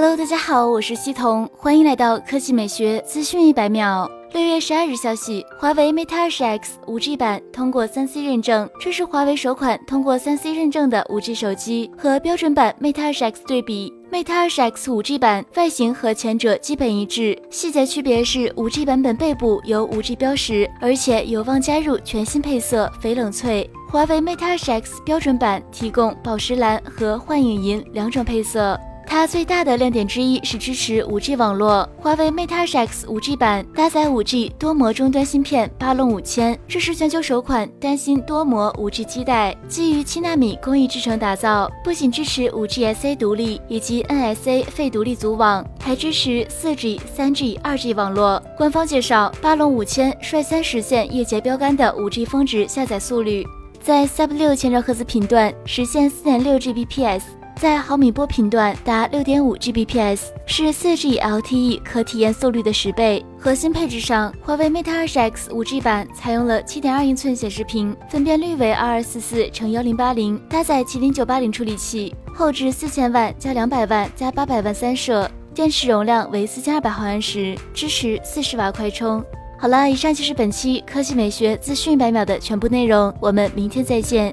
Hello，大家好，我是西彤，欢迎来到科技美学资讯一百秒。六月十二日消息，华为 Mate 20 X 5G 版通过三 C 认证，这是华为首款通过三 C 认证的 5G 手机。和标准版 Mate 20 X 对比，Mate 20 X 5G 版外形和前者基本一致，细节区别是 5G 版本背部有 5G 标识，而且有望加入全新配色翡冷翠。华为 Mate 20 X 标准版提供宝石蓝和幻影银两种配色。它最大的亮点之一是支持 5G 网络。华为 Mate 20 X 5G 版搭载 5G 多模终端芯片巴龙五千，这是全球首款单芯多模 5G 基带，基于七纳米工艺制成打造。不仅支持 5G SA 独立以及 NSA 非独立组网，还支持 4G、3G、2G 网络。官方介绍，巴龙五千率先实现业界标杆的 5G 峰值下载速率，在 Sub 六千兆赫兹频段实现4.6 Gbps。在毫米波频段达六点五 Gbps，是四 G LTE 可体验速率的十倍。核心配置上，华为 Mate 20 X 5G 版采用了七点二英寸显示屏，分辨率为二二四四乘幺零八零，搭载麒麟九八零处理器，后置四千万加两百万加八百万三摄，电池容量为四千二百毫安时，支持四十瓦快充。好了，以上就是本期科技美学资讯百秒的全部内容，我们明天再见。